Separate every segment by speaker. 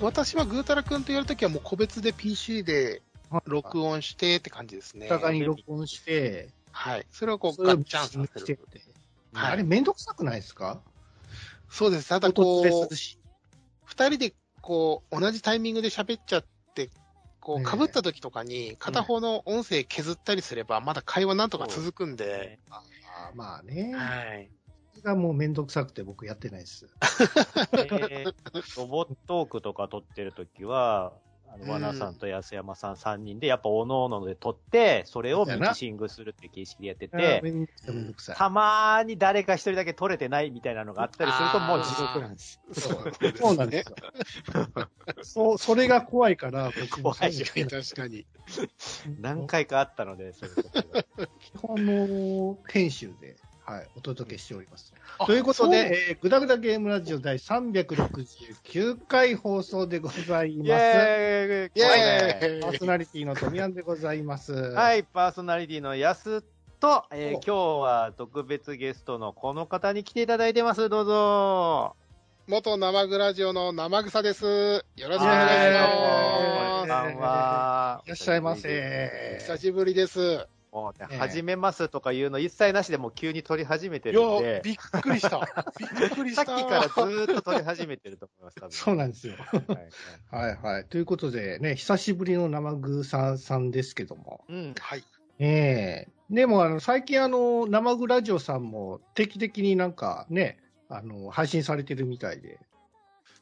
Speaker 1: 私はぐーたらくんとやるときはもう個別で PC で録音してって感じですね。
Speaker 2: お互いに録音して、
Speaker 1: はい。それをこうガッチャンさせる。はい
Speaker 2: あれめんどくさくないですか？
Speaker 1: そうです。ただ
Speaker 2: 音
Speaker 1: こう。二人でこう、同じタイミングで喋っちゃって、こう、
Speaker 2: ねえ
Speaker 1: 被った時とかに、片方の音声削ったりすれば、まだ会話なんとか続くんで、
Speaker 2: あまあね。
Speaker 1: はい。
Speaker 2: それがもうめんどくさくて僕やってないです。
Speaker 3: で ロボットークとか撮ってるときは、の、ワナさんと安山さん3人で、やっぱおのおので撮って、それをミキシングするって形式でやってて。たまーに誰か一人だけ撮れてないみたいなのがあったりすると、もう地獄なんです。
Speaker 1: そう
Speaker 2: なんですよ。そう、それが怖いから、僕も
Speaker 3: 怖い
Speaker 1: 確かに確かに。
Speaker 3: 何回かあったので、そういうことが
Speaker 2: 基本の編集で、はい、お届けしております。
Speaker 1: あ
Speaker 2: ということで、えー、ぐだぐだゲームラジオ第369回放送でござい
Speaker 3: イ
Speaker 2: ます。
Speaker 3: ェーイ
Speaker 1: イェーイ
Speaker 2: パーソナリティの富山でございます。
Speaker 3: はい、パーソナリティのやすと、えー
Speaker 2: お
Speaker 3: 今日は特別ゲストのこの方に来ていただいてます。どうぞ。
Speaker 1: 元生グラジオの生草です。よろしくお
Speaker 2: は
Speaker 1: 願いし
Speaker 2: い
Speaker 1: ま
Speaker 3: こんばんは。
Speaker 2: いらっしゃいませ。
Speaker 1: す。久しぶりです。
Speaker 3: もうね、
Speaker 2: ええ
Speaker 3: 始めますとかいうの一切なしでもう急に撮り始めて
Speaker 1: い
Speaker 3: るん
Speaker 1: や
Speaker 3: で、、
Speaker 1: びっくりした。びっくり
Speaker 3: さっき
Speaker 1: した。
Speaker 3: からずーっと撮り始めてると思います、多分。
Speaker 2: そうなんですよ。
Speaker 3: はいはい
Speaker 2: はいはい。ということでね、久しぶりの生グーさんさんですけども。
Speaker 3: うん。
Speaker 1: はい。
Speaker 2: ええでもあの、最近あの、生グラジオさんも定期的になんかね、あの、配信されてるみたいで。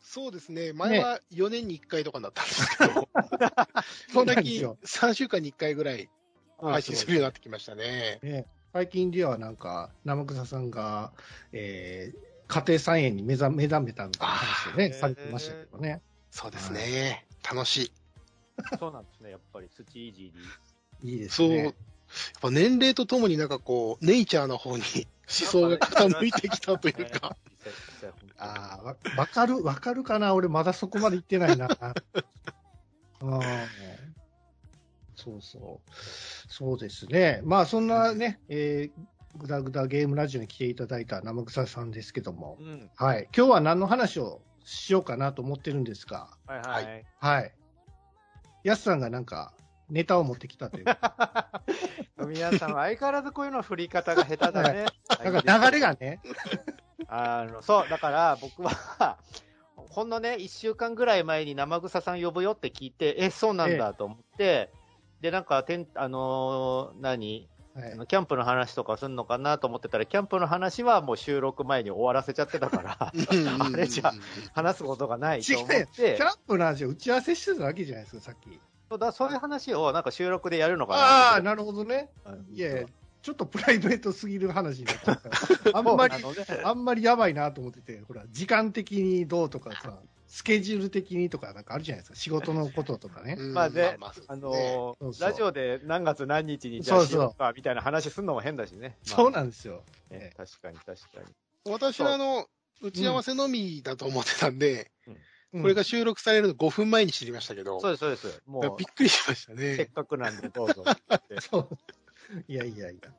Speaker 1: そうですね。前は4年に1回とかだったんですけど、その時3週間に1回ぐらい配信するようになってきましたね。
Speaker 2: ね、最近ではなんか、生草さんが、えー、家庭菜園に目覚目覚めたみたいな話をね、されてましたけどね。
Speaker 1: そうですね。楽しい。
Speaker 3: そうなんですね、やっぱり土いじり。
Speaker 2: いいです
Speaker 1: そう。やっ
Speaker 2: ね。
Speaker 1: ぱ年齢とともになんかこう、ネイチャーの方に 思想が傾いてきたというか。
Speaker 2: ああ、わわかる、わかるかな俺まだそこまで行ってないな。うんそうそう。そうですね。まあそんなね、えー、ぐだぐだゲームラジオに来ていただいた生草さんですけども、
Speaker 3: うん。
Speaker 2: はい。今日は何の話をしようかなと思ってるんですが、
Speaker 3: はいはい。
Speaker 2: はい。やすさんがなんか、ネタを持ってきたという。
Speaker 3: 皆さん、相変わらずこういうの振り方が下手だね。
Speaker 2: なんか流れがね、
Speaker 3: あの、そう、だから僕は、ほんのね、一週間ぐらい前に生草さん呼ぶよって聞いて、え、そうなんだと思って、で、なんか、てん、あのー何？
Speaker 2: はい。
Speaker 3: あのキャンプの話とかするのかなと思ってたら、キャンプの話はもう収録前に終わらせちゃってたから、あれじゃ話すことがないと思っ
Speaker 2: 違うよ。キ
Speaker 3: て、
Speaker 2: ャンプの話を打ち合わせしてただけじゃないですか、さっき。
Speaker 3: そうだそういう話をなんか収録でやるのかな。
Speaker 2: ああ、
Speaker 3: と
Speaker 2: なるほどね。いやちょっとプライベートすぎる話になっちゃった。から。あんまり、
Speaker 3: ね。
Speaker 2: あんまりやばいなと思ってて、ほら、時間的にどうとかさ、スケジュール的にとかなんかあるじゃないですか。仕事のこととかね。
Speaker 1: うん
Speaker 3: まあね
Speaker 1: まあそう
Speaker 3: あのー
Speaker 2: そうそう
Speaker 3: ラジオで何月何日にじゃあ
Speaker 2: そうそう
Speaker 3: しようかみたいな話すんのも変だしね。
Speaker 2: そう
Speaker 3: な
Speaker 2: なんですよ。
Speaker 3: ね確かに確かに。
Speaker 1: 私はあの、打ち合わせのみだと思ってたんで、
Speaker 2: うん
Speaker 1: これが収録されるの5分前に知りましたけど、
Speaker 3: そうです、そうです。も
Speaker 1: びっくりしました
Speaker 3: う、せっ
Speaker 1: ね。
Speaker 3: かくなんでどうぞ。
Speaker 2: いやいやいや。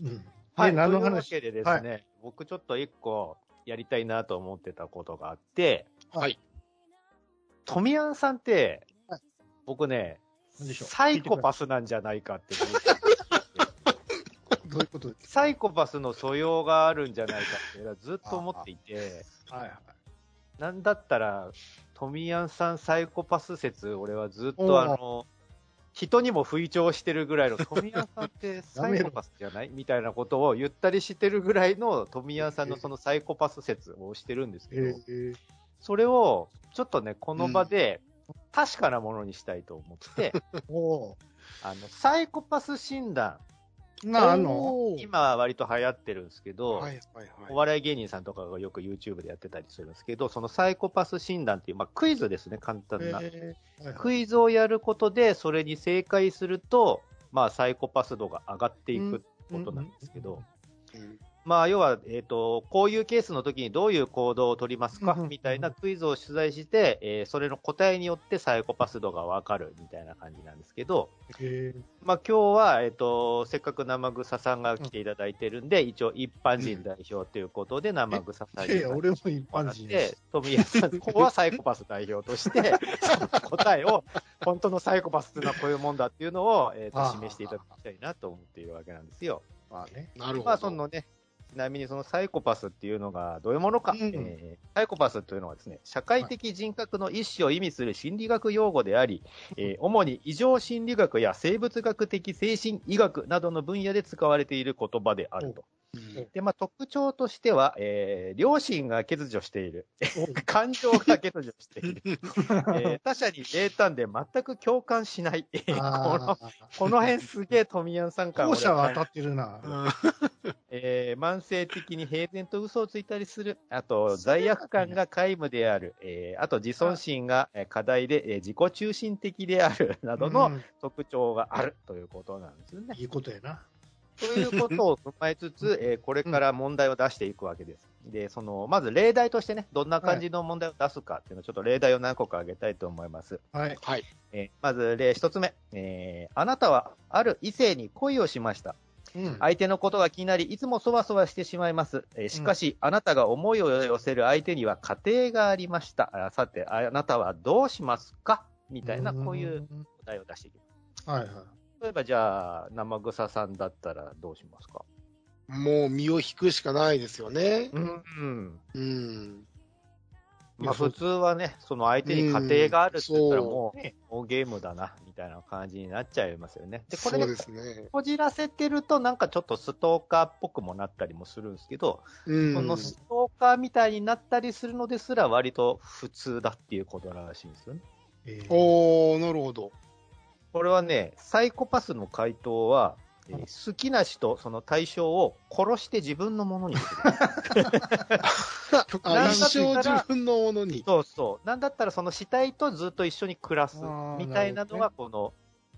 Speaker 2: うん。
Speaker 3: はい、
Speaker 2: で何の話？
Speaker 3: けでですね、僕ちょっと一個やりたいなと思ってたことがあって、
Speaker 1: はい。
Speaker 3: 富安さんって、
Speaker 2: はい。
Speaker 3: 僕ね、サイコパスなんじゃないかって
Speaker 2: どういうことです
Speaker 3: サイコパスの素養があるんじゃないかってずっと思っていて、
Speaker 2: かはいはい。
Speaker 3: なんだったら、富安さんサイコパス説、俺はずっとあの、人にも吹聴してるぐらいの、富安さんってサイコパスじゃない？みたいなことを言ったりしてるぐらいの富安さんのそのサイコパス説をしてるんですけど、
Speaker 2: えー、
Speaker 3: それをちょっとね、この場で確かなものにしたいと思って、
Speaker 2: お
Speaker 3: あの、サイコパス診断、
Speaker 2: あの、
Speaker 3: 今は割と流行ってるんですけど、
Speaker 1: はいはい
Speaker 3: お
Speaker 1: はい。
Speaker 3: 笑い芸人さんとかがよく YouTube でやってたりするんですけど、そのサイコパス診断っていう、まあ、クイズですね、簡単な。
Speaker 2: えーはいはい
Speaker 3: クイズをやることで、それに正解すると、まあ、サイコパス度が上がっていくことなんですけど、
Speaker 1: うん
Speaker 3: まあ、要は、えっ、と、こういうケースの時にどういう行動を取りますかみたいなクイズを取材して、えーそれの答えによってサイコパス度がわかるみたいな感じなんですけど、
Speaker 2: へ
Speaker 3: まあ、今日は、えっ、と、せっかく生草さんが来ていただいてるんで、一応一般人代表ということで生草さんに
Speaker 2: 俺も一般人で。
Speaker 3: 富谷さん、ここはサイコパス代表として、その答えを、本当のサイコパスっていうのはこういうもんだっていうのを、えーと示していただきたいなと思っているわけなんですよ。
Speaker 2: まあね。
Speaker 1: なるほど。
Speaker 3: まあ、そのね、ちなみにそのサイコパスっていうのがどういうものか、
Speaker 2: うん
Speaker 3: えーサイコパスというのはですね、社会的人格の一種を意味する心理学用語であり、えー主に異常心理学や生物学的精神医学などの分野で使われている言葉であると。
Speaker 1: うん
Speaker 3: で、まあ、特徴としては、えー良心が欠如している。感情が欠如している。えー他者に冷淡で全く共感しない。えーこの
Speaker 2: あ
Speaker 3: この辺すげえ富谷さん
Speaker 2: あ、
Speaker 3: 感
Speaker 2: 後者は当た
Speaker 3: 俺
Speaker 2: ってるな。
Speaker 3: えー慢性的に平然と嘘をついたりする。あと、罪悪感が皆無である。えーあと、自尊心がえー課題で、えー自己中心的である。などの
Speaker 2: うん
Speaker 3: 特徴があるということなんですよね。
Speaker 2: いいことやな。
Speaker 3: ということを踏まえつつ、えーこれから問題を出していくわけです。で、その、まず例題としてね、どんな感じの問題を出すかっていうのを、ちょっと例題を何個か挙げたいと思います。
Speaker 2: はい。
Speaker 1: はい。
Speaker 3: えーまず例一つ目、えーあなたはある異性に恋をしました。
Speaker 2: うん。
Speaker 3: 相手のことが気になり、いつもそわそわしてしまいます。えーしかし、あなたが思いを寄せる相手には家庭がありました。あさて、あなたはどうしますか？みたいな、こういう
Speaker 2: うん。
Speaker 3: お題を出していきます。
Speaker 2: はいはい。
Speaker 3: 例えば、じゃあ、生草さんだったらどうしますか？
Speaker 1: もう身を引くしかないですよね。
Speaker 3: うん。
Speaker 1: うん。
Speaker 3: まあ、普通はね、その相手に家庭があるって言ったら
Speaker 1: うん
Speaker 3: もう、もうゲームだな、みたいな感じになっちゃいますよね。で、これで
Speaker 1: ですね。
Speaker 3: こじらせてると、なんかちょっとストーカーっぽくもなったりもするんですけど、
Speaker 1: うん。
Speaker 3: このストーカーみたいになったりするのですら割と普通だっていうことらしいんですよね。
Speaker 2: えー
Speaker 1: おー、なるほど。
Speaker 3: これはね、サイコパスの回答は、えー好きな人、その対象を殺して自分のものにする。
Speaker 1: 一生
Speaker 3: ったら
Speaker 1: 自分のものに。
Speaker 3: そうそう。なんだったらその死体とずっと一緒に暮らすみたいなのがこの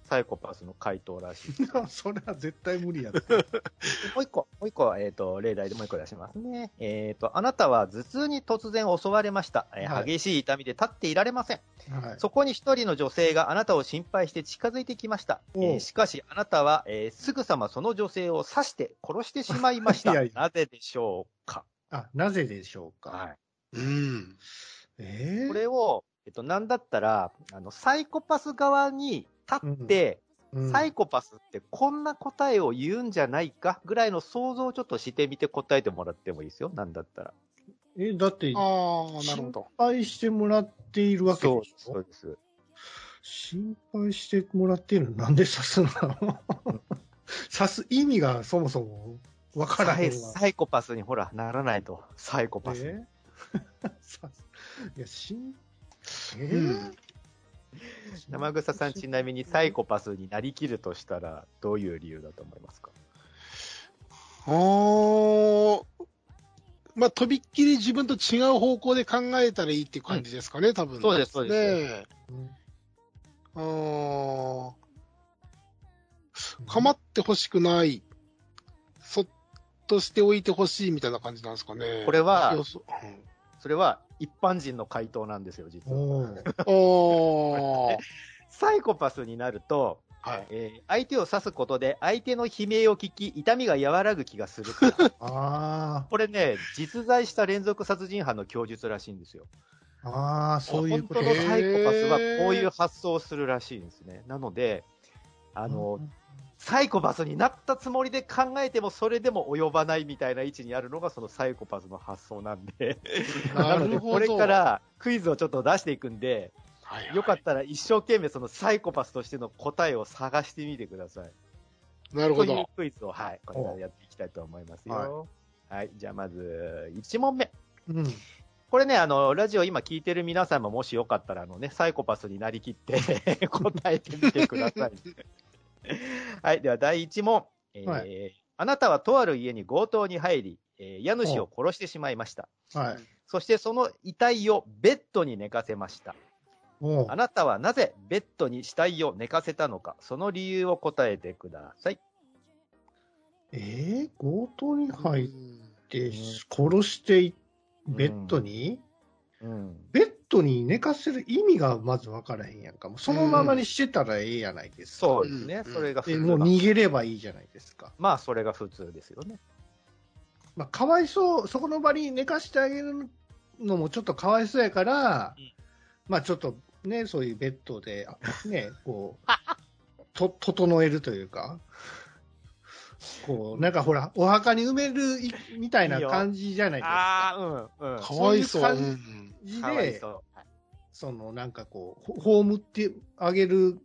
Speaker 3: サイコパスの回答らしい。
Speaker 2: それは絶対無理や
Speaker 3: もう一個、もう一個は、えっ、と、例題でもう一個出しますね。えっ、と、あなたは頭痛に突然襲われました、えー
Speaker 2: はい
Speaker 3: 激しい痛みで立っていられません。
Speaker 2: はい。
Speaker 3: そこに一人の女性があなたを心配して近づいてきました。えーしかし、あなたは、えーすぐさまその女性を刺して殺してしまいました。
Speaker 2: いやいや
Speaker 3: なぜでしょうか、
Speaker 2: あ、なぜでしょうか？
Speaker 3: はい、
Speaker 1: うん。
Speaker 2: えー？
Speaker 3: これを、えっと、なんだったら、あの、サイコパス側に立って、
Speaker 2: うん
Speaker 3: サイコパスってこんな答えを言うんじゃないかぐらいの想像をちょっとしてみて答えてもらってもいいですよ。なんだったら。
Speaker 2: え、だって、
Speaker 1: あー、なるほど。
Speaker 2: 心配してもらっているわけでしょ？
Speaker 3: そうです。
Speaker 2: 心配してもらっているの？なんで刺すの？刺す意味がそもそもわからへんわ。
Speaker 3: サイコパスにほら、ならないと。サイコパスに。
Speaker 2: え？刺すいや、しん、え
Speaker 1: うん
Speaker 3: 生草さんちなみにサイコパスになりきるとしたら、どういう理由だと思いますか？
Speaker 1: あー、まあ、とびっきり自分と違う方向で考えたらいいっていう感じですかね、多分。
Speaker 3: そうですそうです。
Speaker 1: ね
Speaker 2: うん
Speaker 1: あー、構ってほしくない。そっとしておいてほしいみたいな感じなんですかね。
Speaker 3: これは
Speaker 1: 要素
Speaker 3: それは一般人の回答なんですよ、実は。サイコパスになると、
Speaker 1: はい。
Speaker 3: えー相手を刺すことで相手の悲鳴を聞き、痛みが和らぐ気がする。
Speaker 2: あ
Speaker 3: これね、実在した連続殺人犯の供述らしいんですよ。
Speaker 2: あ、ああ、そういうこと
Speaker 3: 本当のサイコパスはこういう発想をするらしいんですね。なので、あの、サイコパスになったつもりで考えてもそれでも及ばないみたいな位置にあるのがそのサイコパスの発想なんで、
Speaker 1: な
Speaker 3: のでこれからクイズをちょっと出していくんで、
Speaker 1: はいはい
Speaker 3: よかったら一生懸命そのサイコパスとしての答えを探してみてください。
Speaker 1: なるほど
Speaker 3: という。クイズを、はい、これからやっていきたいと思いますよ。
Speaker 2: は
Speaker 3: はい、じゃあまず1問目。
Speaker 2: うん。
Speaker 3: これね、あの、ラジオ今聞いてる皆さんももしよかったら、あのね、サイコパスになりきって 答えてみてください。はい、では第1問。えー
Speaker 2: は
Speaker 3: あなたはとある家に強盗に入り、えー家主を殺してしまいました。
Speaker 2: はい。
Speaker 3: そしてその遺体をベッドに寝かせました。あなたはなぜベッドに死体を寝かせたのか、その理由を答えてください。
Speaker 2: えー、強盗に入っ
Speaker 1: うん
Speaker 2: て殺していベッドに、
Speaker 3: うん。
Speaker 2: ベッドに寝かせる意味がまず分からへんやんか。もうそのままにしてたらええやないですか。
Speaker 3: そうですね。
Speaker 1: うん
Speaker 3: それが普通
Speaker 2: でもう逃げればいいじゃないですか。
Speaker 3: まあ、それが普通ですよね。
Speaker 2: まあ、かわいそう、そこの場に寝かしてあげるのもちょっとかわいそうやから、
Speaker 3: うん
Speaker 2: まあちょっとね、そういうベッドで、あね、こう、と、整えるというか、こう、なんかほら、お墓に埋めるいみたいな感じじゃないですか。
Speaker 3: ああ、うん、うん。
Speaker 1: かわいそう。
Speaker 2: そういう
Speaker 1: うん
Speaker 2: 感じで、
Speaker 3: そう。
Speaker 2: そのなんかこう、ほ葬ってあげる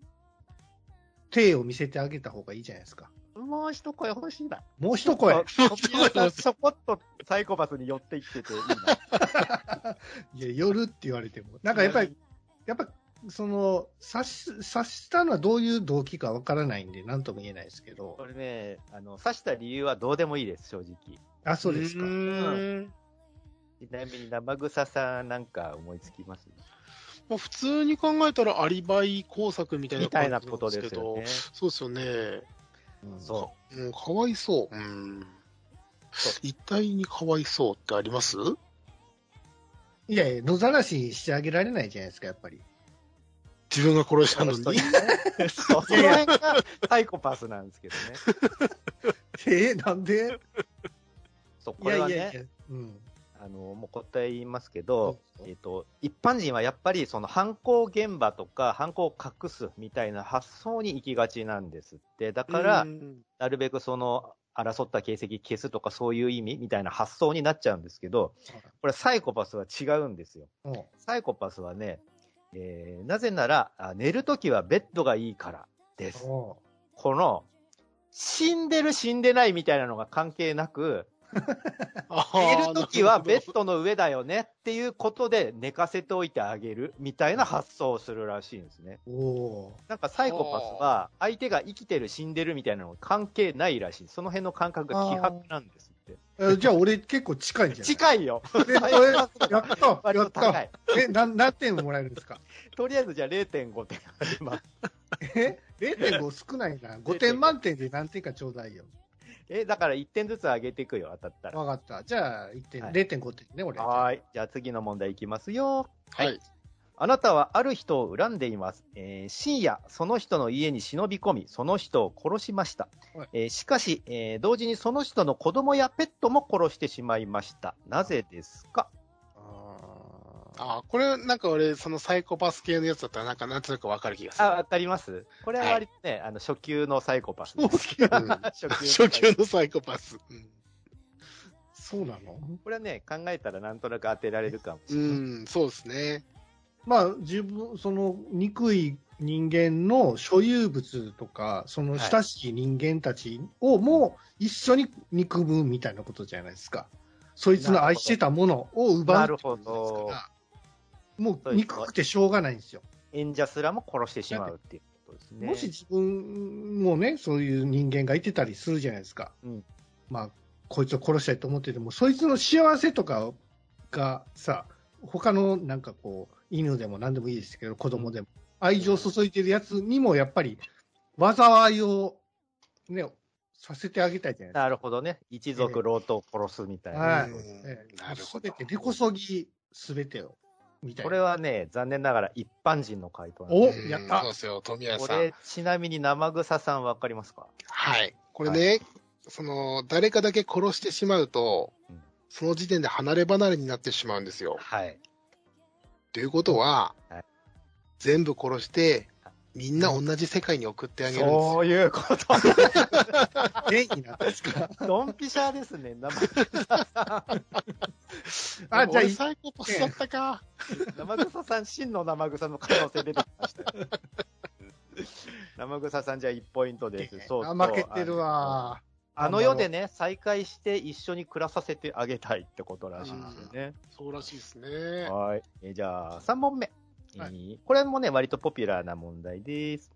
Speaker 2: 体を見せてあげた方がいいじゃないですか。
Speaker 3: もう一声欲しいな。
Speaker 2: もう一声。
Speaker 3: 飛び出さんちょこっとサイコパスに寄っていってていいな。
Speaker 2: いや、夜って言われても。なんかやっぱり、やっぱ、その、刺し、刺したのはどういう動機かわからないんで、なんとも言えないですけど。
Speaker 3: これね、あの、刺した理由はどうでもいいです、正直。
Speaker 2: あ、そうですか。
Speaker 1: ん
Speaker 3: ちなみに生臭さなんか思いつきます？
Speaker 1: まあ、普通に考えたらアリバイ工作みたいな
Speaker 3: みたいなこと
Speaker 1: ん
Speaker 3: ですよね。
Speaker 1: そうですよね。
Speaker 2: うん
Speaker 3: そ
Speaker 1: うん、かわいそう。うん
Speaker 3: そ。
Speaker 1: 一体にかわいそうってあります？
Speaker 2: いやいや、野ざらしにしてあげられないじゃないですか、やっぱり。
Speaker 1: 自分が殺したのに。
Speaker 3: う。そう、その辺がサイコパスなんですけどね。
Speaker 2: えーなんで？
Speaker 3: そう、
Speaker 2: い
Speaker 3: これはね、
Speaker 2: やいやいや。うん。
Speaker 3: あの、もう答え言いますけど、
Speaker 2: そう
Speaker 3: えっ、と、一般人はやっぱりその犯行現場とか犯行を隠すみたいな発想に行きがちなんですって。だから、
Speaker 1: うん
Speaker 3: なるべくその、争った形跡消すとかそういう意味みたいな発想になっちゃうんですけど、これサイコパスは違うんですよ。
Speaker 2: うん
Speaker 3: サイコパスはね、えーなぜなら、あ寝るときはベッドがいいからです。
Speaker 2: お
Speaker 3: この、死んでる死んでないみたいなのが関係なく、
Speaker 1: あ
Speaker 3: 寝
Speaker 1: ー
Speaker 3: るときはベッドの上だよねっていうことで寝かせておいてあげるみたいな発想をするらしいんですね。
Speaker 2: お
Speaker 3: なんかサイコパスは相手が生きてる死んでるみたいなのが関係ないらしい。その辺の感覚が希薄なんです。
Speaker 2: えじゃあ俺結構近いんじゃない？
Speaker 3: 近いよ。
Speaker 2: え、やった
Speaker 3: 割
Speaker 2: やった
Speaker 3: と高い。
Speaker 2: え、なん何点もらえるんですか？
Speaker 3: とりあえずじゃあ0.5点あります。
Speaker 2: え ?0.5 少ないな。5点満点で何点かちょうだいよ。
Speaker 3: え、だから1点ずつ上げていくよ、当たったら。
Speaker 2: わかった。じゃあ、1点、
Speaker 3: はい
Speaker 2: 0.5点ね、俺。
Speaker 3: はーい。じゃあ次の問題いきますよ。
Speaker 1: はい。
Speaker 3: あなたはある人を恨んでいます。えー深夜、その人の家に忍び込み、その人を殺しました。
Speaker 2: はい
Speaker 3: えーしかし、えー同時にその人の子供やペットも殺してしまいました。なぜですか？
Speaker 1: あーこれ、なんか俺、そのサイコパス系のやつだったら、なんかなんとなくわかる気がす
Speaker 3: あ、
Speaker 1: る。
Speaker 3: わかりますこれは割とね、あの、初級のサイコパス 初級の
Speaker 1: サイコパス。うん
Speaker 2: そうなの？
Speaker 3: これはね、考えたらなんとなく当てられるかもし
Speaker 1: う
Speaker 3: れない。
Speaker 1: ん、そうですね。
Speaker 2: まあ、自分、その、憎い人間の所有物とか、その親しい人間たちをも一緒に憎むみたいなことじゃないですか。そいつの愛してたものを奪うってことですから、もう憎くてしょうがないんですよ。
Speaker 3: 演者すらも殺してしまうっていうことですね。
Speaker 2: もし自分もね、そういう人間がいてたりするじゃないですか。
Speaker 3: うん
Speaker 2: まあ、こいつを殺したいと思ってても、そいつの幸せとかがさ、他のなんかこう、犬でも何でもいいですけど、子供でも、愛情を注いでるやつにもやっぱり、災いをね、させてあげたいじゃないですか。
Speaker 3: なるほどね。一族老頭を殺すみたいな。
Speaker 2: はい
Speaker 1: うん
Speaker 2: ええ
Speaker 1: なるほど
Speaker 2: すべて、根こそぎすべてを、みたいな。
Speaker 3: これはね、残念ながら一般人の回答なんです
Speaker 1: うん
Speaker 2: おやった
Speaker 1: そうですよ、富谷さん。
Speaker 3: これ、ちなみに生臭さんわかりますか？
Speaker 1: はい。これね、その、誰かだけ殺してしまうと、
Speaker 3: うん
Speaker 1: その時点で離れ離れになってしまうんですよ。
Speaker 3: はい。
Speaker 1: ということは、
Speaker 3: はい
Speaker 1: 全部殺して、みんな同じ世界に送ってあげるんですよ。
Speaker 3: そういうこと。
Speaker 2: 元気なんですか
Speaker 3: ドンピシャですね、生臭さん。
Speaker 2: あ、じゃあ
Speaker 1: 俺、サイコパスだったか？
Speaker 3: 生臭さん、真の生臭の可能性出てきましたよ。生臭さんじゃあ1ポイントです。そうそう
Speaker 2: あ負けてるわ。
Speaker 3: あの世でね、再会して一緒に暮らさせてあげたいってことらしいんですよね。
Speaker 1: そうらしいですね。
Speaker 3: はい。えーじゃあ、3問目。
Speaker 2: はい
Speaker 3: えーこれもね、割とポピュラーな問題です。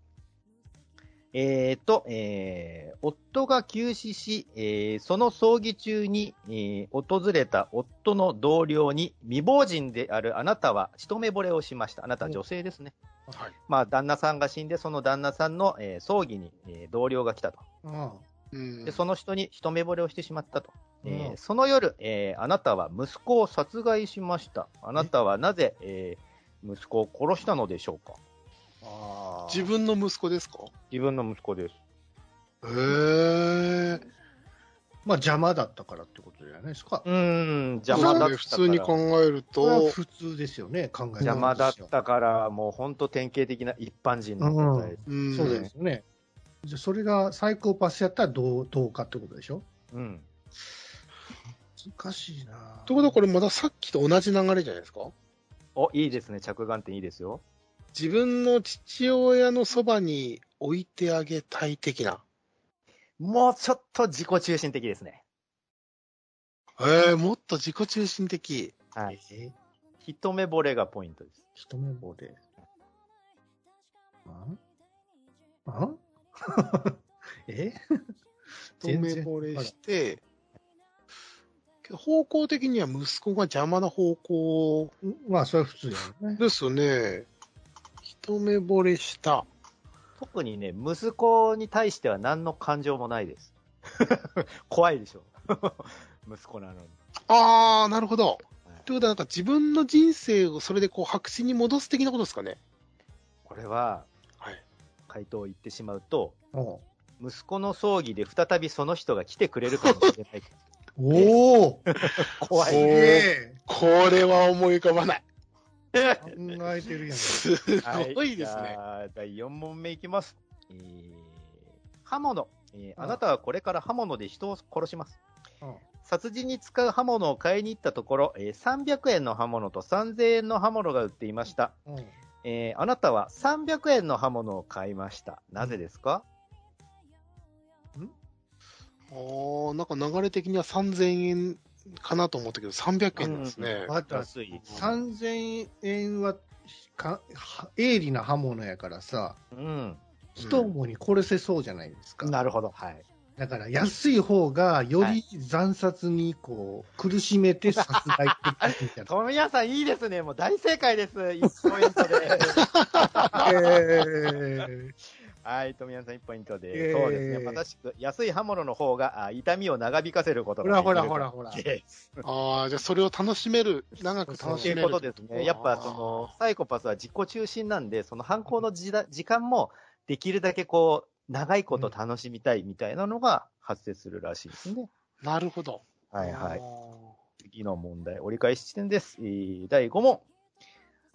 Speaker 3: えーと、えー、夫が急死し、えー、その葬儀中に、えー、訪れた夫の同僚に未亡人であるあなたは一目惚れをしました。あなたは女性ですね。
Speaker 1: はい。
Speaker 3: まあ、旦那さんが死んで、その旦那さんの、えー葬儀に、えー同僚が来たと。
Speaker 2: あ
Speaker 1: うん
Speaker 3: で、その人に一目惚れをしてしまったと。えー
Speaker 2: うん
Speaker 3: その夜、えーあなたは息子を殺害しました。あなたはなぜ、えー息子を殺したのでしょうか？
Speaker 2: あ
Speaker 1: 自分の息子ですか？
Speaker 3: 自分の息子です。
Speaker 1: へえ。
Speaker 2: まあ邪魔だったからってことじゃないですか。
Speaker 3: うーん、邪魔だったから。
Speaker 1: 普通に考えると、
Speaker 2: 普通ですよね、考え
Speaker 3: 邪魔だったから、もう本当典型的な一般人の答えです。
Speaker 1: うん
Speaker 2: そうですよね。じゃあそれがサイコパスやったらどうどうかってことでしょ？
Speaker 3: うん。
Speaker 2: 難しいな
Speaker 1: ということはこれまださっきと同じ流れじゃないですか？
Speaker 3: お、いいですね。着眼点いいですよ。
Speaker 1: 自分の父親のそばに置いてあげたい的な。
Speaker 3: もうちょっと自己中心的ですね。
Speaker 1: ええもっと自己中心的。
Speaker 3: はい。
Speaker 2: え
Speaker 3: 一目惚れがポイントです。
Speaker 2: 一目惚れ。ああ え？
Speaker 1: 一目惚れして、けど方向的には息子が邪魔な方向
Speaker 2: まあ、それは普通やね。
Speaker 1: ですよね。一目惚れした。
Speaker 3: 特にね、息子に対しては何の感情もないです。怖いでしょ。息子なのに。
Speaker 1: あー、なるほど。
Speaker 3: はい
Speaker 1: ということは、なんか自分の人生をそれでこう白紙に戻す的なことですかね。
Speaker 3: これは、
Speaker 1: はい。
Speaker 3: 回答を言ってしまうと、
Speaker 2: お
Speaker 3: 息子の葬儀で再びその人が来てくれるかもしれない。
Speaker 2: おお
Speaker 3: 怖い。
Speaker 1: おー
Speaker 2: え
Speaker 1: これは思い浮かばない。
Speaker 2: 考えてるやん。
Speaker 1: すごいです
Speaker 3: は
Speaker 1: ね。
Speaker 3: じゃあ第4問目いきます。えー刃物、えー
Speaker 2: うん
Speaker 3: あなたはこれから刃物で人を殺します。
Speaker 2: うん
Speaker 3: 殺人に使う刃物を買いに行ったところ、えー300円の刃物と3000円の刃物が売っていました。
Speaker 2: うん
Speaker 3: えーあなたは300円の刃物を買いました。なぜですか、
Speaker 1: あーなんか流れ的には3000円かなと思ったけど、300円なんですね。
Speaker 2: あと
Speaker 3: 安い。
Speaker 2: 3000円はかは鋭利な刃物やからさ、
Speaker 3: うん。
Speaker 2: 一思いに殺せそうじゃないですか。
Speaker 3: なるほど。はい。
Speaker 2: だから安い方がより惨殺にこう苦しめて殺害できるみたいな。
Speaker 3: 富谷さんいいですね。もう大正解です。1ポイントで。
Speaker 2: え
Speaker 3: はい、富谷さん1ポイントで。
Speaker 2: えー
Speaker 3: そうですね。まさしく、安い刃物の方があ痛みを長引かせること
Speaker 2: ほらほ
Speaker 3: ができる
Speaker 2: らほらほら。
Speaker 3: です
Speaker 1: ああ、じゃあそれを楽しめる、長く楽
Speaker 3: という
Speaker 1: しめる。
Speaker 3: ことですね。やっぱその、サイコパスは自己中心なんで、その犯行の時だ時間もできるだけこう、長いこと楽しみたいみたいなのが発生するらしいですね。
Speaker 1: なるほど。
Speaker 3: はいはい。
Speaker 1: あ
Speaker 3: 次の問題、折り返し地点です。えー第5問。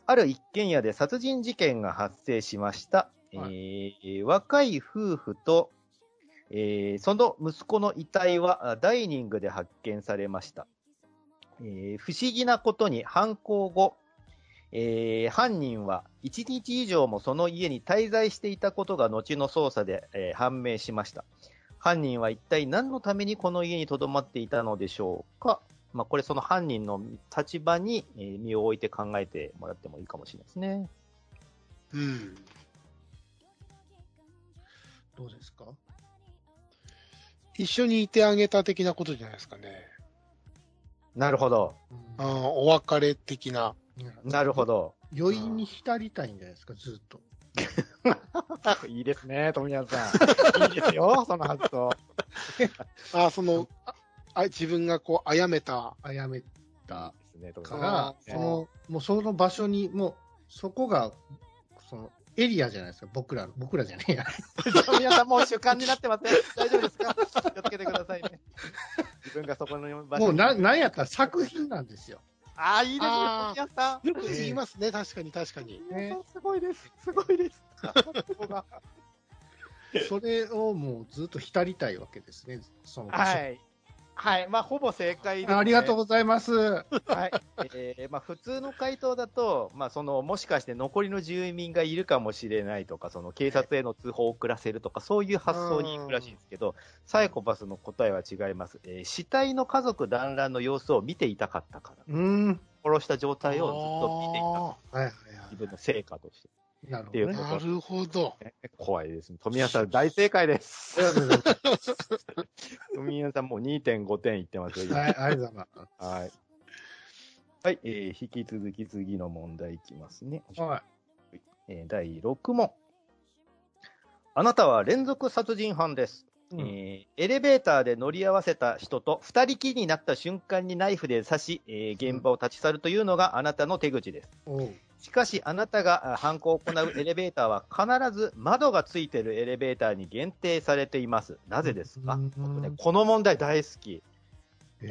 Speaker 3: ある一軒家で殺人事件が発生しました。
Speaker 2: は
Speaker 3: えー若い夫婦と、えーその息子の遺体はあダイニングで発見されました。えー不思議なことに犯行後、えー犯人は1日以上もその家に滞在していたことが後の捜査で、えー判明しました。犯人は一体何のためにこの家に留まっていたのでしょうか？まあ、これその犯人の立場にえー身を置いて考えてもらってもいいかもしれないですね。
Speaker 1: ーうん。
Speaker 2: どうですか？
Speaker 1: 一緒にいてあげた的なことじゃないですかね。
Speaker 3: なるほど。
Speaker 1: あーお別れ的な。
Speaker 3: なるほど。
Speaker 2: 余韻に浸りたいんじゃないですか、ずっと。
Speaker 3: いいですね、富谷さん。いいですよ、その発想。
Speaker 1: あーその、ああ自分がこう、殺めた。
Speaker 2: あやめたか
Speaker 3: 谷
Speaker 2: ら、
Speaker 1: ー
Speaker 2: その、もうその場所に、もう、そこが、その、エリアじゃないですか、僕らの、僕らじゃねえや。
Speaker 3: さん。富谷さん、もう主観になってません。大丈夫ですか？気をつけてくださいね。自分がそこの場所
Speaker 2: もう、
Speaker 3: に
Speaker 2: な、なんやったら作品なんですよ。
Speaker 3: ああ、いいですね、
Speaker 1: あー
Speaker 3: 富谷さん。
Speaker 1: よく言いますね、確かに確かに。
Speaker 2: ね
Speaker 3: すごいです。すごいです。
Speaker 2: それをもうずっと浸りたいわけですね、その場所。
Speaker 3: はい。はい。まあ、ほぼ正解です、ね。
Speaker 2: ありがとうございます。
Speaker 3: はい。えーまあ、普通の回答だと、まあ、その、もしかして残りの住民がいるかもしれないとか、その、警察への通報を遅らせるとか、そういう発想に行くらしいんですけど、サイコパスの答えは違います。えー死体の家族団らんの様子を見ていたかったから。
Speaker 2: うーん。
Speaker 3: 殺した状態をずっと見ていた。
Speaker 2: はいはいはい。
Speaker 3: 自分の成果として。
Speaker 2: なるほ
Speaker 3: っていう
Speaker 2: どね。
Speaker 1: なるほど。
Speaker 3: 怖いですね。富谷さん大正解です。富谷さんもう2.5点いってますよ。
Speaker 2: はい、ありがとうございま
Speaker 3: はい。はい、えー引き続き次の問題いきますね。
Speaker 2: す。はい。
Speaker 3: えー第6問。あなたは連続殺人犯です。
Speaker 2: うん
Speaker 3: えーエレベーターで乗り合わせた人と二人きりになった瞬間にナイフで刺し、えー現場を立ち去るというのがあなたの手口です。
Speaker 2: おう
Speaker 3: しかし、あなたがあ犯行を行うエレベーターは必ず窓がついているエレベーターに限定されています。なぜですか、ねこの問題大好き。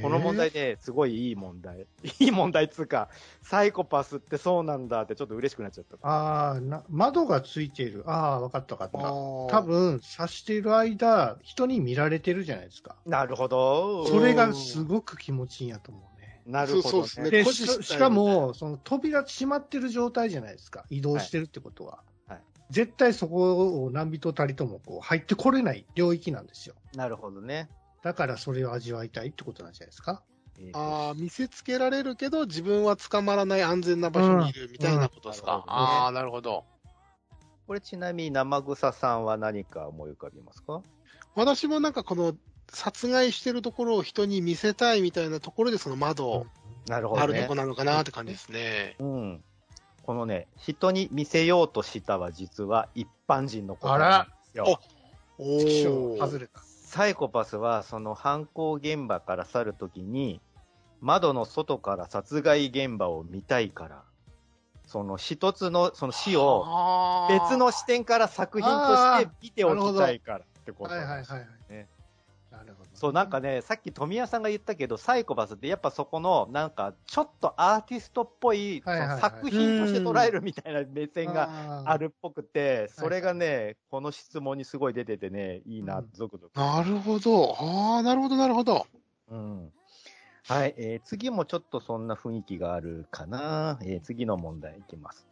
Speaker 3: この問題ね、すごいいい問題。いい問題っつうか、サイコパスってそうなんだってちょっと嬉しくなっちゃった。
Speaker 2: ああ、な窓がついている。ああ、わかったわかった。
Speaker 1: 多
Speaker 2: 多、分、刺している間、人に見られてるじゃないですか。
Speaker 3: なるほど。
Speaker 2: それがすごく気持ちいいんやと思うね。
Speaker 3: なるほど、ね。
Speaker 2: で、ししかも、その扉閉まってる状態じゃないですか。移動してるってことは。
Speaker 3: はい
Speaker 2: 絶対そこを何人たりともこう入ってこれない領域なんですよ。
Speaker 3: なるほどね。
Speaker 2: だからそれを味わいたいってことなんじゃないですか。
Speaker 1: ああ、見せつけられるけど、自分は捕まらない安全な場所にいるみたいなことですか。
Speaker 3: うんうん
Speaker 1: ああ、なるほど。
Speaker 3: これちなみに生草さんは何か思い浮かびますか？
Speaker 1: 私もなんかこの、殺害してるところを人に見せたいみたいなところで、その窓
Speaker 3: なるほどね
Speaker 1: あるとこ。なのかなって感じですね。
Speaker 3: うん。このね、人に見せようとしたは実は一般人のこと
Speaker 2: あら
Speaker 3: なんですよ。
Speaker 1: お
Speaker 2: お
Speaker 1: お。
Speaker 2: 外れた。
Speaker 3: サイコパスはその犯行現場から去るときに、窓の外から殺害現場を見たいから、その一つのその死を別の視点から作品として見ておきたいからってこと
Speaker 2: はい
Speaker 3: なんです
Speaker 2: はいはいはい。
Speaker 3: ね
Speaker 2: なるほど。
Speaker 3: そう、なんかね、さっき富谷さんが言ったけど、サイコパスってやっぱそこの、なんか、ちょっとアーティストっぽい、
Speaker 2: はいはいはい
Speaker 3: その作品として捉えるみたいな目線が
Speaker 2: が
Speaker 3: あるっぽくて、それがね、この質問にすごい出ててね、いいな
Speaker 2: うん、
Speaker 3: ゾクゾク。
Speaker 1: なるほど。ああ、なるほど、なるほど。
Speaker 3: うん。はい、えー次もちょっとそんな雰囲気があるかな。えー次の問題いきます。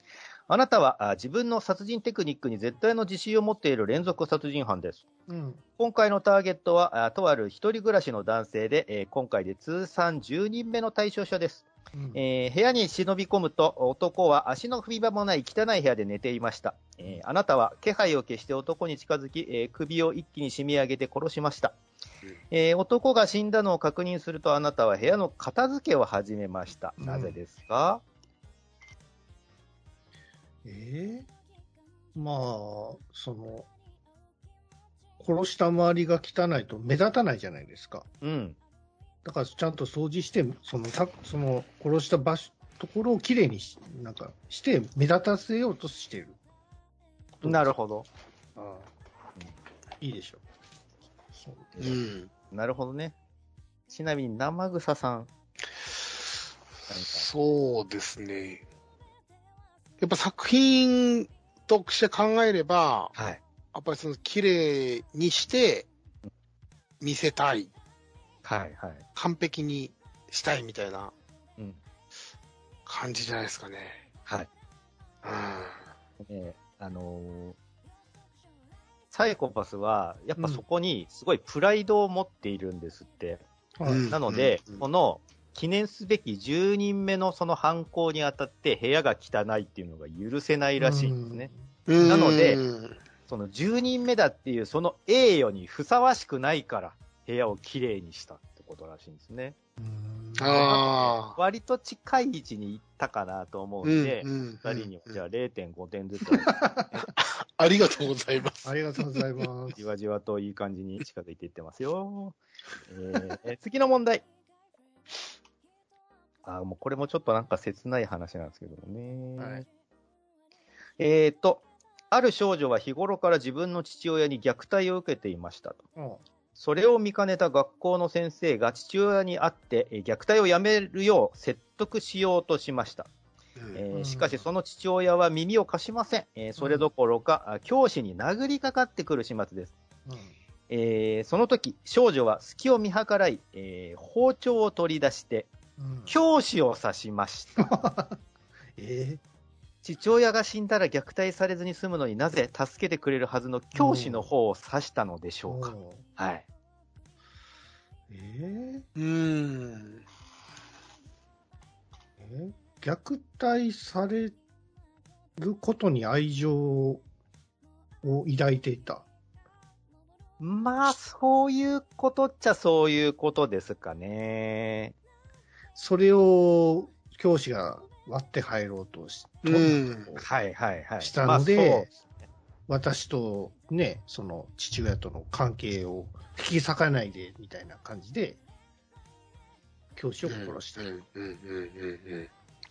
Speaker 3: あなたはあ自分の殺人テクニックに絶対の自信を持っている連続殺人犯です。
Speaker 2: うん。
Speaker 3: 今回のターゲットは、あとある一人暮らしの男性で、えー今回で通算10人目の対象者です。
Speaker 2: うん
Speaker 3: えー部屋に忍び込むと、男は足の踏み場もない汚い部屋で寝ていました。えーあなたは気配を消して男に近づき、えー首を一気に締め上げて殺しました。えー男が死んだのを確認すると、あなたは部屋の片付けを始めました。
Speaker 2: うん
Speaker 3: なぜですか、
Speaker 2: ええまあ、その、殺した周りが汚いと目立たないじゃないですか。
Speaker 3: うん。
Speaker 2: だからちゃんと掃除して、その、たその殺した場所、ところをきれいにし、なんか、して目立たせようとしている。
Speaker 3: なるほど。
Speaker 2: ああいいでしょう。そう
Speaker 1: う。ん。
Speaker 3: なるほどね。ちなみに生草さん。
Speaker 1: そうですね。やっぱ作品として考えれば、
Speaker 3: はい。
Speaker 1: やっぱりその綺麗にして見せたい。
Speaker 3: はい、はい。
Speaker 1: 完璧にしたいみたいな
Speaker 3: うん。
Speaker 1: 感じじゃないですかね。
Speaker 3: はい。
Speaker 1: うん。
Speaker 3: ね、あのーサイコパスは、やっぱそこにすごいプライドを持っているんですって。
Speaker 2: はい
Speaker 1: うん
Speaker 3: なので、
Speaker 1: うん
Speaker 3: この記念すべき10人目のその犯行にあたって部屋が汚いっていうのが許せないらしいんですね。
Speaker 1: うん
Speaker 3: なので
Speaker 1: うん
Speaker 3: その10人目だっていうその栄誉にふさわしくないから部屋をきれいにしたってことらしいんですね。
Speaker 2: うん
Speaker 1: ああ。
Speaker 3: 割と近い位置に行ったかなと思う
Speaker 1: うん
Speaker 3: んで、
Speaker 1: うん
Speaker 3: 二人にはじゃあ0.5点ずつ
Speaker 1: ありがとうございます。
Speaker 2: ありがとうございます
Speaker 3: じ。わじわといい感じに近づいていってますよ。えーえー次の問題。あーもうこれもちょっとなんか切ない話なんですけどもね。
Speaker 2: はい
Speaker 3: えっ、と、ある少女は日頃から自分の父親に虐待を受けていましたと。
Speaker 2: うん
Speaker 3: それを見かねた学校の先生が父親に会ってえー虐待をやめるよう説得しようとしました。
Speaker 1: うん
Speaker 2: うん
Speaker 3: えーしかしその父親は耳を貸しません。えーそれどころか、あ教師に殴りかかってくる始末です。えーその時、少女は隙を見計らい、えー包丁を取り出して、
Speaker 2: うん
Speaker 3: 教師を刺しました。
Speaker 2: え
Speaker 3: 父親が死んだら虐待されずに済むのになぜ助けてくれるはずの教師の方を刺したのでし
Speaker 2: ー
Speaker 3: ょうか。はい。
Speaker 2: え
Speaker 1: うん。
Speaker 2: ー？え虐待されることに愛情を抱いていた。
Speaker 3: まあ、そういうことっちゃそういうことですかね。
Speaker 2: それを教師が割って入ろうとし,、
Speaker 1: うん
Speaker 3: はいはいはい。
Speaker 2: したので
Speaker 3: まあ
Speaker 2: 私とね、その父親との関係を引き裂かないでみたいな感じで、教師を殺した。
Speaker 1: うんうんうんうん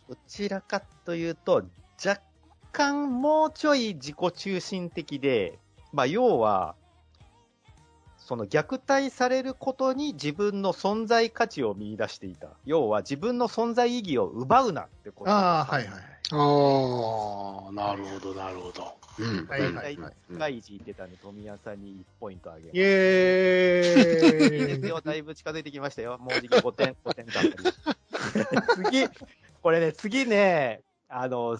Speaker 3: どちらかというと、若干もうちょい自己中心的で、まあ、要は、その虐待されることに自分の存在価値を見出していた。要は自分の存在意義を奪うなってこと。
Speaker 2: ああ、はいはい。
Speaker 1: ああ、なるほど、なるほど。うん。
Speaker 2: はいはい
Speaker 3: 大体、深い字言ってたん。で、富谷さん。に1ポイントあげます。
Speaker 2: イエーイ
Speaker 3: いいですよ。だいぶ近づいてきましたよ。もうじき5点、5点だったり。次、これね、次ね、あの、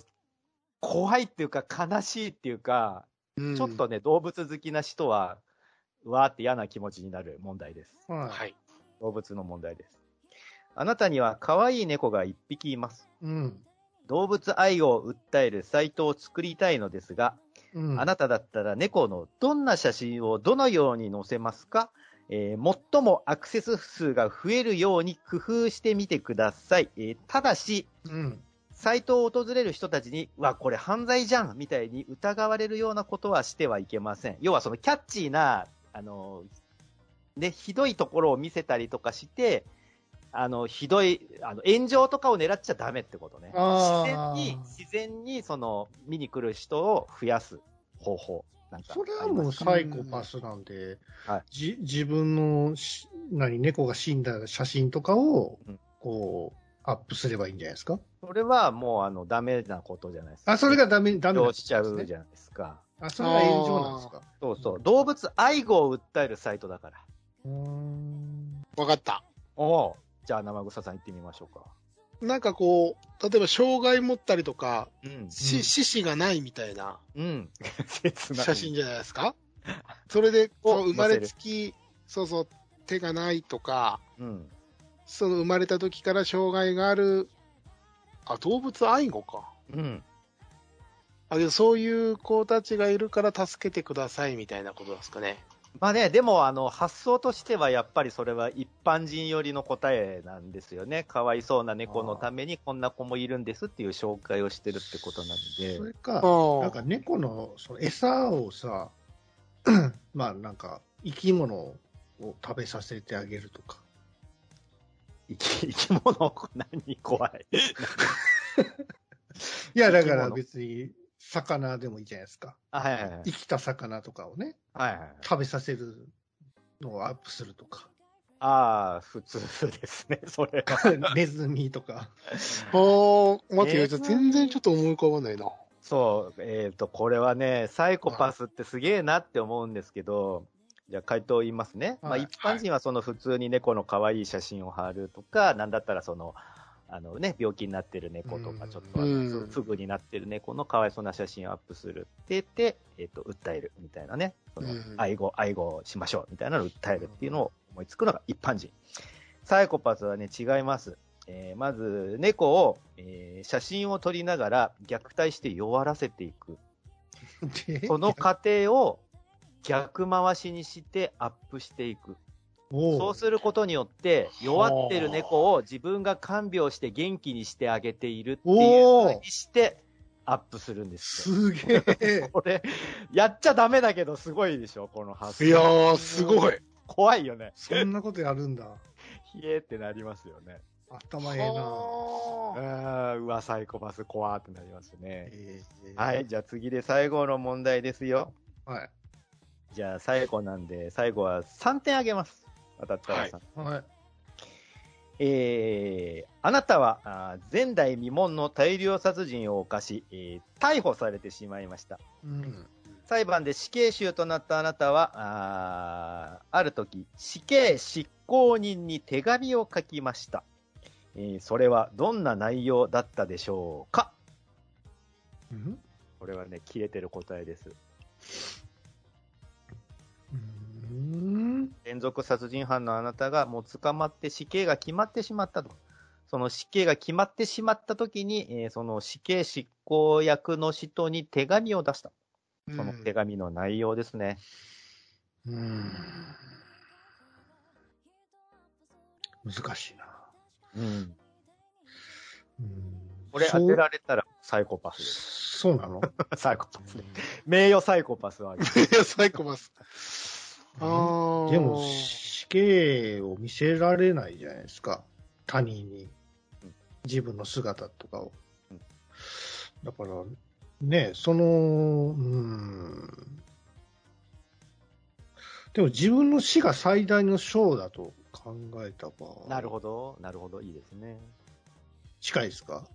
Speaker 3: 怖いっていうか悲しいっていうか、
Speaker 1: うん。
Speaker 3: ちょっとね、動物好きな人は、うわーって嫌な気持ちになる問題です。
Speaker 2: は
Speaker 1: はい。
Speaker 3: 動物の問題です。あなたには可愛い猫が1匹います。
Speaker 2: い。うん。
Speaker 3: 動物愛を訴えるサイトを作りたいのですが、
Speaker 2: うん、
Speaker 3: あなただったら猫のどんな写真をどのように載せますか、えー最もアクセス数が増えるように工夫してみてください。えーただし、
Speaker 2: うん。
Speaker 3: サイトを訪れる人たちに、うわ、これ犯罪じゃんみたいに疑われるようなことはしてはいけません。要はそのキャッチーな、あの、ね、ひどいところを見せたりとかして、あの、ひどい、あの、炎上とかを狙っちゃダメってことね。自然に、自然にその、見に来る人を増やす方法。なんか
Speaker 2: それはもうサイコパスなんで、
Speaker 3: はい
Speaker 2: じ自分のし何猫が死んだ写真とかを
Speaker 3: うん
Speaker 2: こうアップすればいいんじゃないですか？
Speaker 3: それはもう、あの、ダメなことじゃないですか。
Speaker 2: あ、それがダメ、ダメなんです
Speaker 3: 炎上しちゃう
Speaker 2: ね
Speaker 3: じゃないですか。
Speaker 2: あ、それが炎上なんですか？
Speaker 3: そうそう。動物愛護を訴えるサイトだから。
Speaker 2: うーん。
Speaker 1: わかった。
Speaker 3: おお。じゃあ、生草さん行ってみましょうか。
Speaker 1: なんかこう、例えば障害持ったりとか、
Speaker 3: うん。
Speaker 1: し四肢がないみたいな
Speaker 3: うん。切な
Speaker 1: 写真じゃないですか？それで、
Speaker 3: を
Speaker 1: そう生まれつき、そうそう、手がないとか、
Speaker 3: うん。
Speaker 1: その生まれた時から障害がある、あ、動物愛護か。
Speaker 3: うん。
Speaker 1: あ、けどそういう子たちがいるから助けてくださいみたいなことですかね。
Speaker 3: まあね、でも、あの、発想としてはやっぱりそれは一般人寄りの答えなんですよね。かわいそうな猫のためにこんな子もいるんですっていう紹介をしてるってことなので。
Speaker 2: それか、
Speaker 1: あ
Speaker 2: なんか猫のその餌をさ、まあなんか生き物を食べさせてあげるとか。
Speaker 3: 生き、生き物、何？怖い。
Speaker 2: いや、だから別に魚でもいいじゃないですか。
Speaker 3: あ、はいはいはい。
Speaker 2: 生きた魚とかをね、
Speaker 3: はいはいはい。
Speaker 2: 食べさせるのをアップするとか。
Speaker 3: ああ、普通ですね、それは。
Speaker 2: ネズミとか。
Speaker 1: あー、待ってよ、全然ちょっと思い浮かばないな。
Speaker 3: そう、えっ、と、これはね、サイコパスってすげえなって思うんですけど、じゃあ回答言いますね。まあ
Speaker 2: はい
Speaker 3: 一般人はその普通に猫の可愛い写真を貼るとか、なんだったらその、あのね、病気になってる猫とか、
Speaker 2: うん
Speaker 3: ちょっとふ不具になってる猫の可哀想な写真をアップするって言って、えっ、と、訴えるみたいなね、その
Speaker 1: うん
Speaker 3: 愛護、愛護しましょうみたいなのを訴えるっていうのを思いつくのが一般人。サイコパスはね、違います。えーまず、猫を、えー写真を撮りながら虐待して弱らせていく。
Speaker 2: で？
Speaker 3: その過程を逆回しにしてアップしていく。そうすることによって、弱ってる猫を自分が看病して元気にしてあげているっていう風にしてアップするんですよ。
Speaker 2: すげえ。
Speaker 3: これ、やっちゃダメだけどすごいでしょ、この発想。
Speaker 1: いやー、すごい。
Speaker 3: 怖いよね。
Speaker 2: そんなことやるんだ。
Speaker 3: ひえーってなりますよね。
Speaker 2: 頭ええな。
Speaker 1: は
Speaker 3: あーうわ、サイコパス怖ーってなりますね。
Speaker 2: えー
Speaker 3: はい、。じゃあ次で最後の問題ですよ。
Speaker 2: はい。
Speaker 3: じゃあ最後なんで、最後は3点あげます。渡ったらさん。
Speaker 2: はい。
Speaker 3: えー、あなたはあー前代未聞の大量殺人を犯し、えー逮捕されてしまいました。
Speaker 2: うん。
Speaker 3: 裁判で死刑囚となったあなたは、あーある時、死刑執行人に手紙を書きました。えーそれはどんな内容だったでしょうか？
Speaker 2: うん？
Speaker 3: これはね、切れてる答えです。
Speaker 2: うん。
Speaker 3: 連続殺人犯のあなたがもう捕まって死刑が決まってしまったと。そその死刑が決まってしまった時に、えーその死刑執行役の人に手紙を出した。その手紙の内容ですね。
Speaker 2: うん。難しいな。
Speaker 3: うん。
Speaker 2: うん
Speaker 3: これ当てられたらサイコパスです。
Speaker 2: そうなの？
Speaker 3: サイコパスね。名誉サイコパスはあります。
Speaker 1: いや、サイコパス。あー
Speaker 2: でも、死刑を見せられないじゃないですか。他人に
Speaker 3: うん。
Speaker 2: 自分の姿とかを
Speaker 3: うん。
Speaker 2: だから、ね、その、うん。でも自分の死が最大の章だと考えた場合。
Speaker 3: なるほど、なるほど、いいですね。
Speaker 2: 近いですか？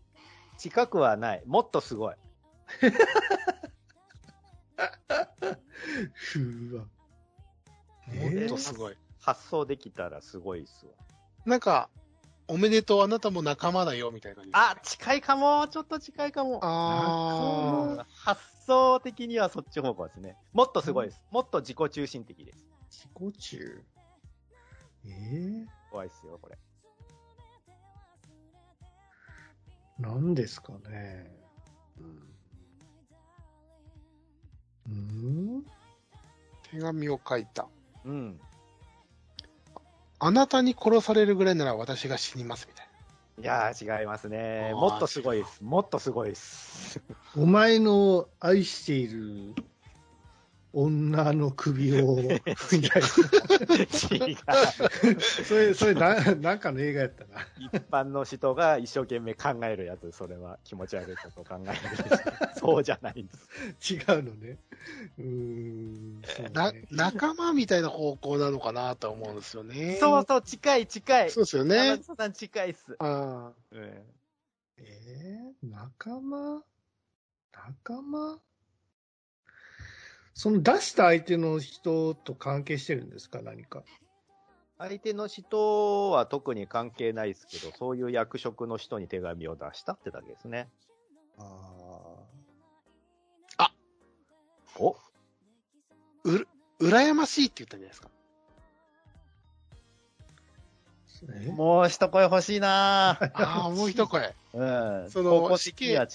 Speaker 3: 近くはない。もっとすごい。
Speaker 2: うわ。
Speaker 1: もっとすごい。
Speaker 3: 発想できたらすごいっすわ。
Speaker 1: なんか、おめでとう、あなたも仲間だよ、みたいな感じ。
Speaker 3: あ、近いかも。ちょっと近いかも。
Speaker 1: あ
Speaker 3: 発想的にはそっち方向ですね。もっとすごいです。もっと自己中心的です。
Speaker 2: 自己中？ええ
Speaker 3: 怖いっすよ、これ。
Speaker 2: 何ですかね。うん？
Speaker 1: 手紙を書いた。
Speaker 3: うん。
Speaker 1: あなたに殺されるぐらいなら私が死にます、みたい
Speaker 3: いやー、違いますね。もっとすごいです。もっとすごいです。
Speaker 2: お前の愛している女の首を、みたい
Speaker 3: 違う。
Speaker 2: な。それ、それな、なんかの映画やったな。
Speaker 3: 一般の人が一生懸命考えるやつ、それは気持ち悪いことを考える。そうじゃないんです。
Speaker 2: 違うのね。うーん。そう
Speaker 1: な。な
Speaker 2: ね、
Speaker 1: 仲間みたいな方向なのかなと思うんですよね。
Speaker 3: そうそう、近い近い。
Speaker 1: そうですよ
Speaker 3: 山
Speaker 1: ね。
Speaker 3: 田さん近いっす。
Speaker 1: あ
Speaker 3: うん
Speaker 2: えー、仲間？仲間？その出した相手の人と関係してるんですか？何か。
Speaker 3: 相手の人は特に関係ないですけど、そういう役職の人に手紙を出したってだけですね。
Speaker 2: あ
Speaker 3: お
Speaker 1: うる、羨ましいって言ったんじゃないですか？
Speaker 3: もう一声欲しいなぁ
Speaker 1: ああ、もう一声。
Speaker 3: うん。
Speaker 1: その
Speaker 3: ここ。
Speaker 1: うん、死刑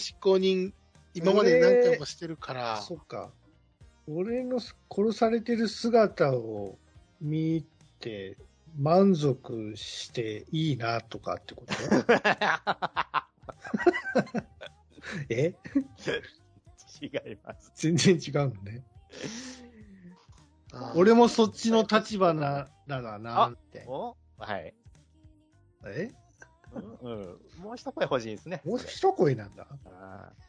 Speaker 1: 執行人、今まで何回もしてるから、
Speaker 2: そっか。俺の殺されてる姿を見て満足していいなとかってこと？え？
Speaker 3: 違います。
Speaker 2: 全然違うのね。俺もそっちの立場な、ならなって。
Speaker 3: お？はい。
Speaker 2: え？
Speaker 3: うん。もう一声欲しいですね。
Speaker 2: もう一声なんだ。
Speaker 3: あー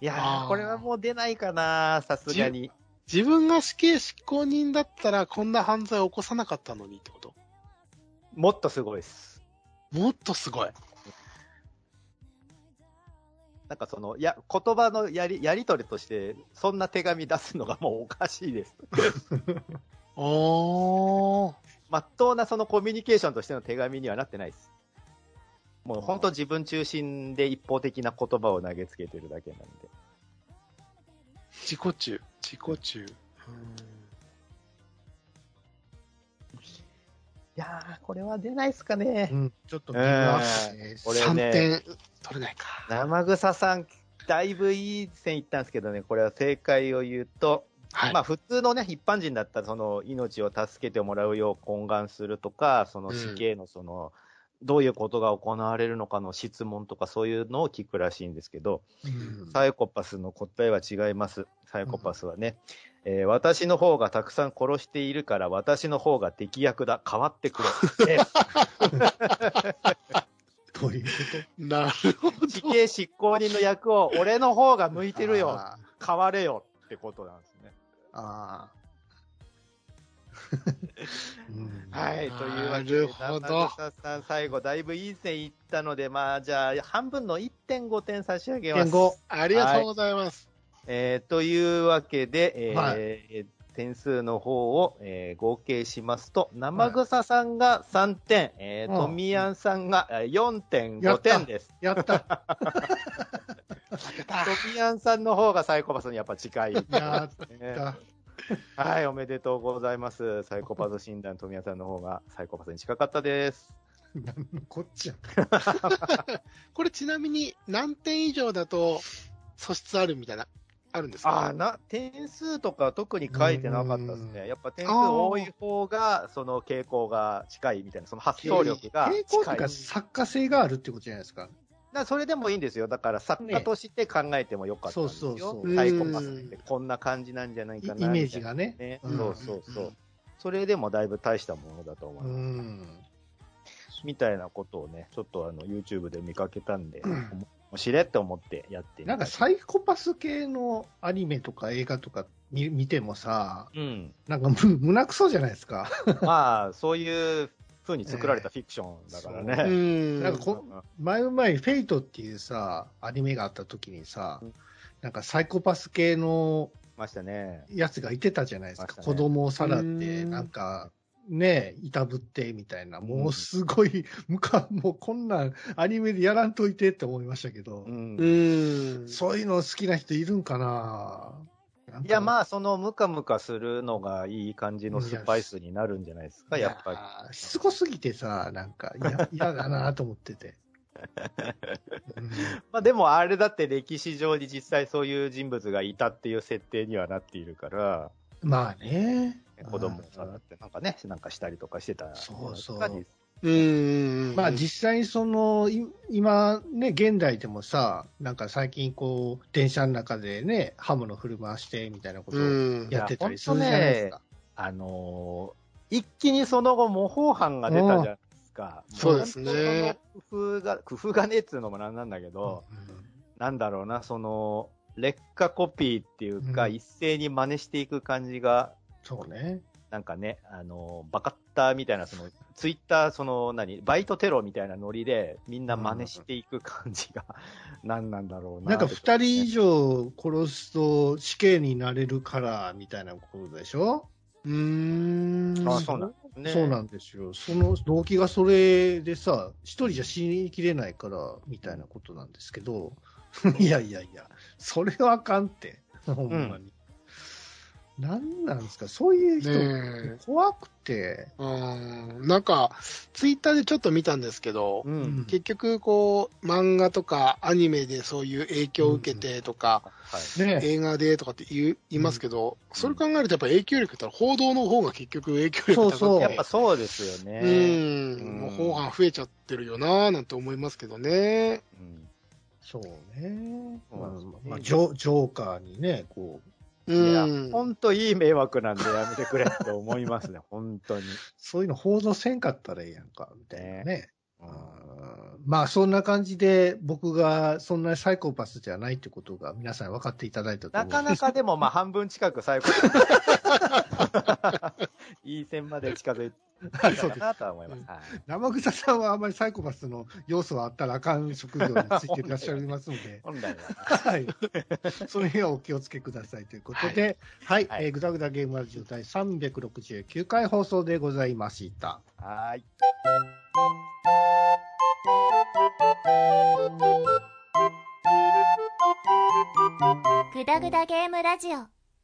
Speaker 3: いやー、これはもう出ないかなさすがに。
Speaker 1: 自分が死刑執行人だったらこんな犯罪を起こさなかったのにってこと？
Speaker 3: もっとすごいです。
Speaker 1: もっとすごい。
Speaker 3: なんかその、や、言葉のやり、やりとりとして、そんな手紙出すのがもうおかしいです。
Speaker 1: おー。
Speaker 3: まっとうなそのコミュニケーションとしての手紙にはなってないです。もう本当自分中心で一方的な言葉を投げつけてるだけなんで。
Speaker 1: 自己中。自己中。
Speaker 3: いやー、これは出ないっすかね
Speaker 2: う。ん、ちょっと見ますね。
Speaker 3: これ
Speaker 1: 3
Speaker 3: ね
Speaker 1: 点取れないか。
Speaker 3: 生草さん、だいぶいい線いったんですけどね、これは正解を言うと、
Speaker 1: はい。
Speaker 3: まあ普通のね、一般人だったら、その命を助けてもらうよう懇願するとか、その死刑のその、どういうことが行われるのかの質問とかそういうのを聞くらしいんですけど、
Speaker 2: うん
Speaker 3: サイコパスの答えは違います。サイコパスはね、えー私の方がたくさん殺しているから私の方が敵役だ。変わってくれ。
Speaker 2: どういうこ
Speaker 1: なるほど。
Speaker 3: 死刑執行人の役を俺の方が向い
Speaker 2: と
Speaker 3: てるよ。
Speaker 2: あ
Speaker 3: 変われよってことなんですね。
Speaker 2: ーあー。うん
Speaker 3: はい。というわけ
Speaker 1: な
Speaker 3: で、中田さん最後だいぶいい線いったので、まあじゃあ半分の1.5点差し上げます。
Speaker 2: 1.5
Speaker 1: ありがとうございます。
Speaker 3: えーというわけで、えー
Speaker 2: は
Speaker 3: 点数の方を、えー合計しますと、生草さんが3点、えー、
Speaker 2: うん
Speaker 3: トミヤンさんがえー
Speaker 2: や
Speaker 3: 4.5
Speaker 2: った
Speaker 3: 点です。
Speaker 2: やった。
Speaker 1: 負けた
Speaker 3: ト。ミヤンさんの方がサイコパスにやっぱ近い、
Speaker 2: やっ
Speaker 3: ね
Speaker 2: た。
Speaker 3: はい、おめでとうございます。サイコパス診断、トミヤンさんの方がサイコパスに近かったです。
Speaker 2: なんのこっちゃ。
Speaker 1: これちなみに何点以上だと素質あるみたいな、あるんですか？
Speaker 3: ああ、な、点数とか特に書いてなかったです
Speaker 2: うん
Speaker 3: ね。やっぱ点数多い方が、その傾向が近いみたいな、その発想力が
Speaker 2: 傾向とか作家性があるってことじゃないですか？
Speaker 3: だからそれでもいいんですよ。だから作家として考えてもよかったんですよ。
Speaker 2: そうそうそう
Speaker 3: サイコパスってこんな感じなんじゃない
Speaker 2: イ
Speaker 3: かな
Speaker 2: イメージがね。
Speaker 3: ね、
Speaker 2: うん
Speaker 3: そうそうそう。それでもだいぶ大したものだと思
Speaker 2: う
Speaker 3: います。
Speaker 2: ん。
Speaker 3: みたいなことをね、ちょっとあの YouTube で見かけたんで、
Speaker 2: うん
Speaker 3: 面白いって思ってやってみた
Speaker 2: なんかサイコパス系のアニメとか映画とか見見てもさ、
Speaker 3: うん。
Speaker 2: なんかむ胸くそじゃないですか。
Speaker 3: まあ、そういう風に作られたフィクションだから
Speaker 1: う
Speaker 3: ね。
Speaker 1: ん。
Speaker 2: なんかこ前の前にフェイトっていうさ、アニメがあった時にさ
Speaker 3: うん、
Speaker 2: なんかサイコパス系の
Speaker 3: ましたね。
Speaker 2: やつがいてたじゃないですか。
Speaker 3: ね
Speaker 2: 子供をさらって、
Speaker 1: うん
Speaker 2: なんか、ねいたぶってみたいな、もうすごい、むか、もうこんなんアニメでやらんといてって思いましたけど、
Speaker 3: うん
Speaker 1: う。ん。
Speaker 2: そういうの好きな人いるんかな
Speaker 3: いや、まあ、そのムカムカするのがいい感じのスパイスになるんじゃないですか、やっぱり。
Speaker 2: り。しつこすぎてさ、なんか嫌 嫌だなと思ってて。うん
Speaker 3: まあ、でもあれだって歴史上に実際そういう人物がいたっていう設定にはなっているから、
Speaker 2: まあね。
Speaker 3: 子供をさらってなんかね、なんかしたりとかしてた。
Speaker 2: そうそう
Speaker 1: うん。
Speaker 2: まあ実際にその、い今ね、現代でもさ、なんか最近こう、電車の中でね、刃物振る舞してみたいなことを
Speaker 1: うん。
Speaker 2: やってたりするじゃないですか。
Speaker 3: あのー一気にその後模倣犯が出たじゃないですか。
Speaker 1: そうですね
Speaker 3: 工夫が、工夫がねえっつうのもなんなんだけど、
Speaker 2: うん
Speaker 3: なんだろうな、その、劣化コピーっていうか、
Speaker 2: うん
Speaker 3: 一斉に真似していく感じが、
Speaker 2: そうね。
Speaker 3: なんかね、あの、バカッターみたいな、その、ツイッター、その、何、バイトテロみたいなノリで、みんな真似していく感じが、何なんだろうな。
Speaker 2: なんか二人以上殺すと死刑になれるから、みたいなことでしょ？
Speaker 1: うーん。
Speaker 3: あそうなんですね。
Speaker 2: そうなんですよ。その動機がそれでさ、一人じゃ死にきれないから、みたいなことなんですけど、いやいやいや、それはあかんって、ほんまに。なんなんですか、そういう人、怖くて、
Speaker 1: うん。なんか、ツイッターでちょっと見たんですけど、
Speaker 3: う。
Speaker 2: うんん
Speaker 1: 結局、こう、漫画とかアニメでそういう影響を受けてとか、
Speaker 3: はい。
Speaker 2: ね
Speaker 1: 映画でとかって言い言いますけど、それ考えるとやっぱ影響力って言ったら報道の方が結局影響力高くて
Speaker 2: そうそう
Speaker 3: やっぱそうですよ
Speaker 1: う
Speaker 3: ね。
Speaker 1: ん、
Speaker 3: うん
Speaker 1: 模倣犯増えちゃってるよなぁなんて思いますけどね。
Speaker 3: うん
Speaker 2: そうね。
Speaker 3: そうなんですよね
Speaker 2: まあ、ジョジョーカーにね、こう、
Speaker 1: う
Speaker 3: いや、
Speaker 1: ん。
Speaker 3: ほんといい迷惑なんでやめてくれって思いますね、本当に。
Speaker 2: そういうの報道せんかったらええやんか、みたいなね。
Speaker 3: うん
Speaker 2: うんまあそんな感じで僕がそんなサイコパスじゃないってことが皆さん分かっていただいたと
Speaker 3: な
Speaker 2: 思うんです
Speaker 3: かなかでも、まあ、半分近く最後 いい線まで近づいてたかなとは思います。はい
Speaker 2: 生草さんはあんまりサイコパスの要素はあったらあかん職業についていらっしゃいますので、
Speaker 3: 本来は。
Speaker 2: はい。その辺はお気をつけくださいということで、はい。
Speaker 3: はい
Speaker 2: えーぐだぐだゲームラジオ第369回放送でございました。
Speaker 3: はい。
Speaker 4: グダグダゲームラジオ